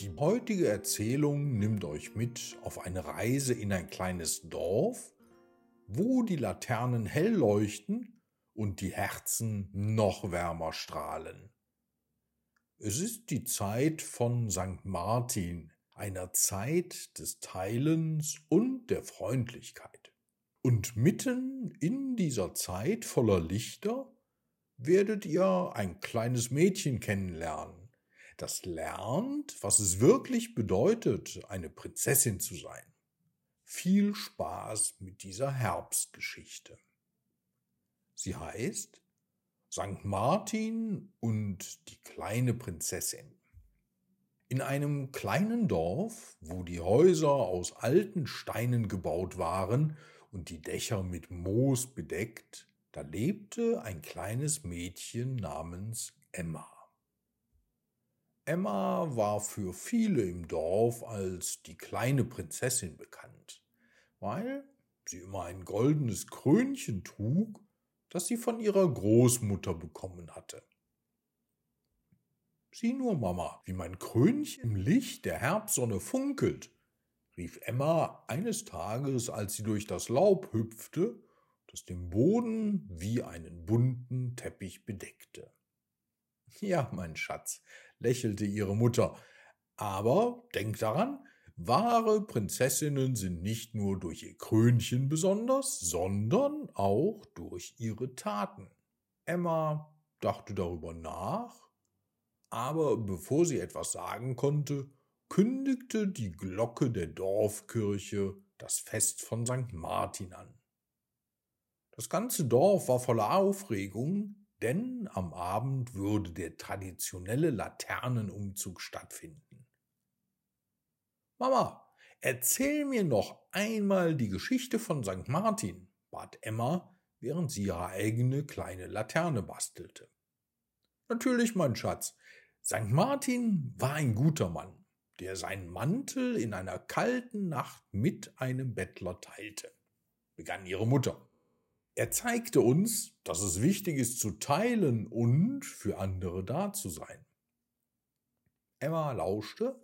Die heutige Erzählung nimmt euch mit auf eine Reise in ein kleines Dorf, wo die Laternen hell leuchten und die Herzen noch wärmer strahlen. Es ist die Zeit von St. Martin, einer Zeit des Teilens und der Freundlichkeit. Und mitten in dieser Zeit voller Lichter werdet ihr ein kleines Mädchen kennenlernen das lernt, was es wirklich bedeutet, eine Prinzessin zu sein. Viel Spaß mit dieser Herbstgeschichte. Sie heißt St. Martin und die kleine Prinzessin. In einem kleinen Dorf, wo die Häuser aus alten Steinen gebaut waren und die Dächer mit Moos bedeckt, da lebte ein kleines Mädchen namens Emma. Emma war für viele im Dorf als die kleine Prinzessin bekannt, weil sie immer ein goldenes Krönchen trug, das sie von ihrer Großmutter bekommen hatte. Sieh nur, Mama, wie mein Krönchen im Licht der Herbstsonne funkelt, rief Emma eines Tages, als sie durch das Laub hüpfte, das den Boden wie einen bunten Teppich bedeckte. Ja, mein Schatz, lächelte ihre Mutter. Aber denk daran, wahre Prinzessinnen sind nicht nur durch ihr Krönchen besonders, sondern auch durch ihre Taten. Emma dachte darüber nach, aber bevor sie etwas sagen konnte, kündigte die Glocke der Dorfkirche das Fest von St. Martin an. Das ganze Dorf war voller Aufregung, denn am Abend würde der traditionelle Laternenumzug stattfinden. Mama, erzähl mir noch einmal die Geschichte von St. Martin, bat Emma, während sie ihre eigene kleine Laterne bastelte. Natürlich, mein Schatz, St. Martin war ein guter Mann, der seinen Mantel in einer kalten Nacht mit einem Bettler teilte, begann ihre Mutter. Er zeigte uns, dass es wichtig ist zu teilen und für andere da zu sein. Emma lauschte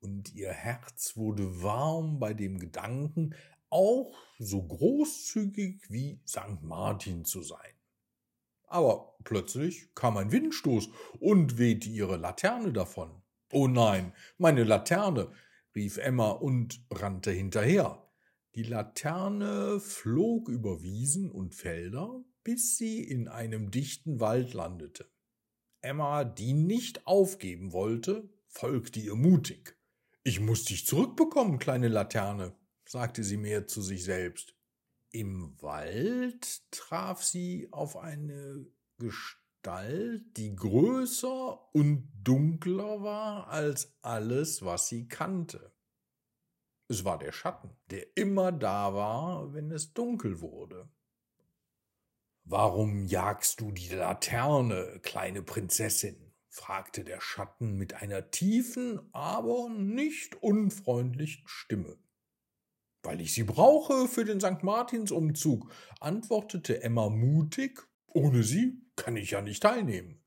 und ihr Herz wurde warm bei dem Gedanken, auch so großzügig wie St. Martin zu sein. Aber plötzlich kam ein Windstoß und wehte ihre Laterne davon. Oh nein, meine Laterne, rief Emma und rannte hinterher. Die Laterne flog über Wiesen und Felder, bis sie in einem dichten Wald landete. Emma, die nicht aufgeben wollte, folgte ihr mutig. Ich muss dich zurückbekommen, kleine Laterne, sagte sie mehr zu sich selbst. Im Wald traf sie auf eine Gestalt, die größer und dunkler war als alles, was sie kannte. Es war der Schatten, der immer da war, wenn es dunkel wurde. Warum jagst du die Laterne, kleine Prinzessin? fragte der Schatten mit einer tiefen, aber nicht unfreundlichen Stimme. Weil ich sie brauche für den St. Martinsumzug, antwortete Emma mutig. Ohne sie kann ich ja nicht teilnehmen.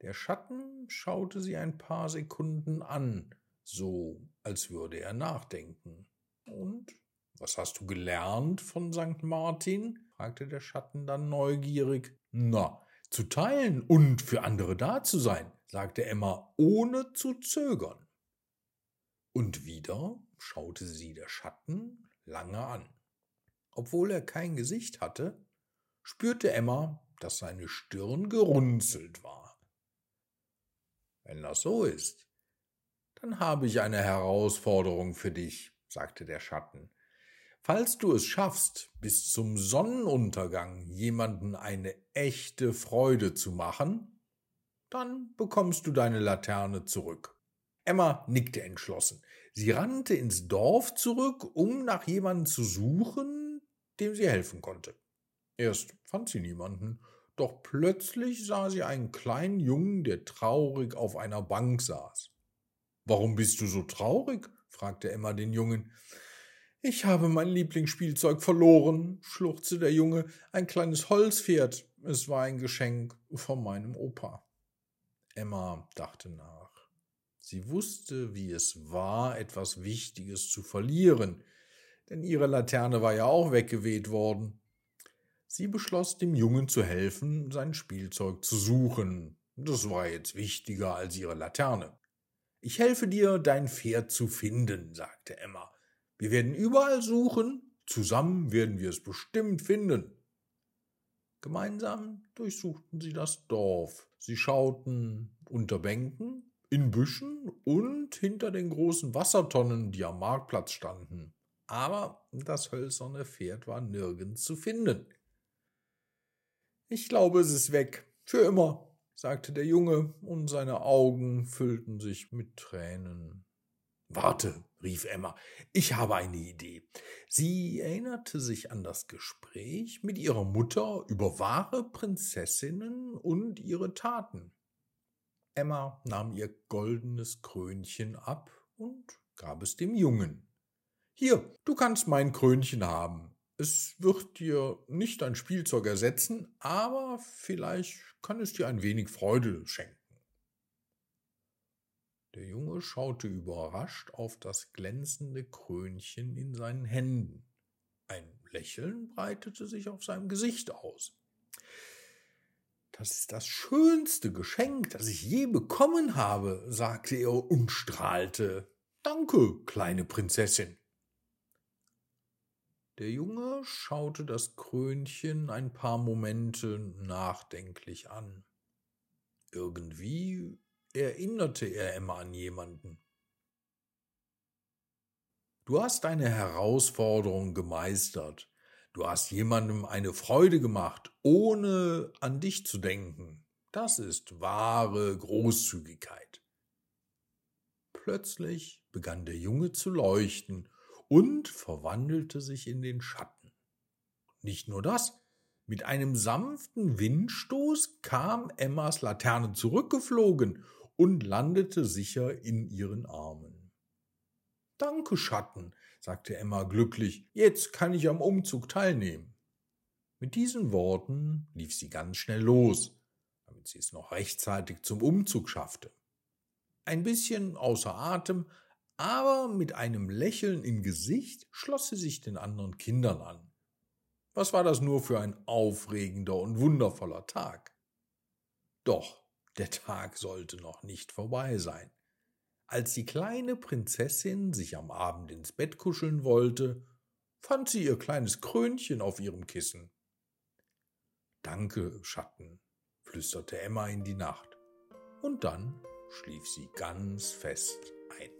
Der Schatten schaute sie ein paar Sekunden an, so als würde er nachdenken. Und was hast du gelernt von St. Martin? fragte der Schatten dann neugierig. Na, zu teilen und für andere da zu sein, sagte Emma, ohne zu zögern. Und wieder schaute sie der Schatten lange an. Obwohl er kein Gesicht hatte, spürte Emma, dass seine Stirn gerunzelt war. Wenn das so ist, dann habe ich eine Herausforderung für dich, sagte der Schatten. Falls du es schaffst, bis zum Sonnenuntergang jemanden eine echte Freude zu machen, dann bekommst du deine Laterne zurück. Emma nickte entschlossen. Sie rannte ins Dorf zurück, um nach jemandem zu suchen, dem sie helfen konnte. Erst fand sie niemanden, doch plötzlich sah sie einen kleinen Jungen, der traurig auf einer Bank saß. Warum bist du so traurig? fragte Emma den Jungen. Ich habe mein Lieblingsspielzeug verloren, schluchzte der Junge, ein kleines Holzpferd. Es war ein Geschenk von meinem Opa. Emma dachte nach. Sie wusste, wie es war, etwas Wichtiges zu verlieren, denn ihre Laterne war ja auch weggeweht worden. Sie beschloss, dem Jungen zu helfen, sein Spielzeug zu suchen. Das war jetzt wichtiger als ihre Laterne. Ich helfe dir, dein Pferd zu finden, sagte Emma. Wir werden überall suchen, zusammen werden wir es bestimmt finden. Gemeinsam durchsuchten sie das Dorf. Sie schauten unter Bänken, in Büschen und hinter den großen Wassertonnen, die am Marktplatz standen. Aber das hölzerne Pferd war nirgends zu finden. Ich glaube, es ist weg. Für immer, sagte der Junge, und seine Augen füllten sich mit Tränen. Warte, rief Emma, ich habe eine Idee. Sie erinnerte sich an das Gespräch mit ihrer Mutter über wahre Prinzessinnen und ihre Taten. Emma nahm ihr goldenes Krönchen ab und gab es dem Jungen. Hier, du kannst mein Krönchen haben. Es wird dir nicht ein Spielzeug ersetzen, aber vielleicht kann es dir ein wenig Freude schenken. Der Junge schaute überrascht auf das glänzende Krönchen in seinen Händen. Ein Lächeln breitete sich auf seinem Gesicht aus. Das ist das schönste Geschenk, das ich je bekommen habe, sagte er und strahlte. Danke, kleine Prinzessin. Der Junge schaute das Krönchen ein paar Momente nachdenklich an. Irgendwie erinnerte er Emma an jemanden. Du hast eine Herausforderung gemeistert. Du hast jemandem eine Freude gemacht, ohne an dich zu denken. Das ist wahre Großzügigkeit. Plötzlich begann der Junge zu leuchten und verwandelte sich in den Schatten. Nicht nur das, mit einem sanften Windstoß kam Emmas Laterne zurückgeflogen und landete sicher in ihren Armen. Danke, Schatten, sagte Emma glücklich, jetzt kann ich am Umzug teilnehmen. Mit diesen Worten lief sie ganz schnell los, damit sie es noch rechtzeitig zum Umzug schaffte. Ein bisschen außer Atem, aber mit einem Lächeln im Gesicht schloss sie sich den anderen Kindern an. Was war das nur für ein aufregender und wundervoller Tag? Doch der Tag sollte noch nicht vorbei sein. Als die kleine Prinzessin sich am Abend ins Bett kuscheln wollte, fand sie ihr kleines Krönchen auf ihrem Kissen. Danke, Schatten, flüsterte Emma in die Nacht, und dann schlief sie ganz fest ein.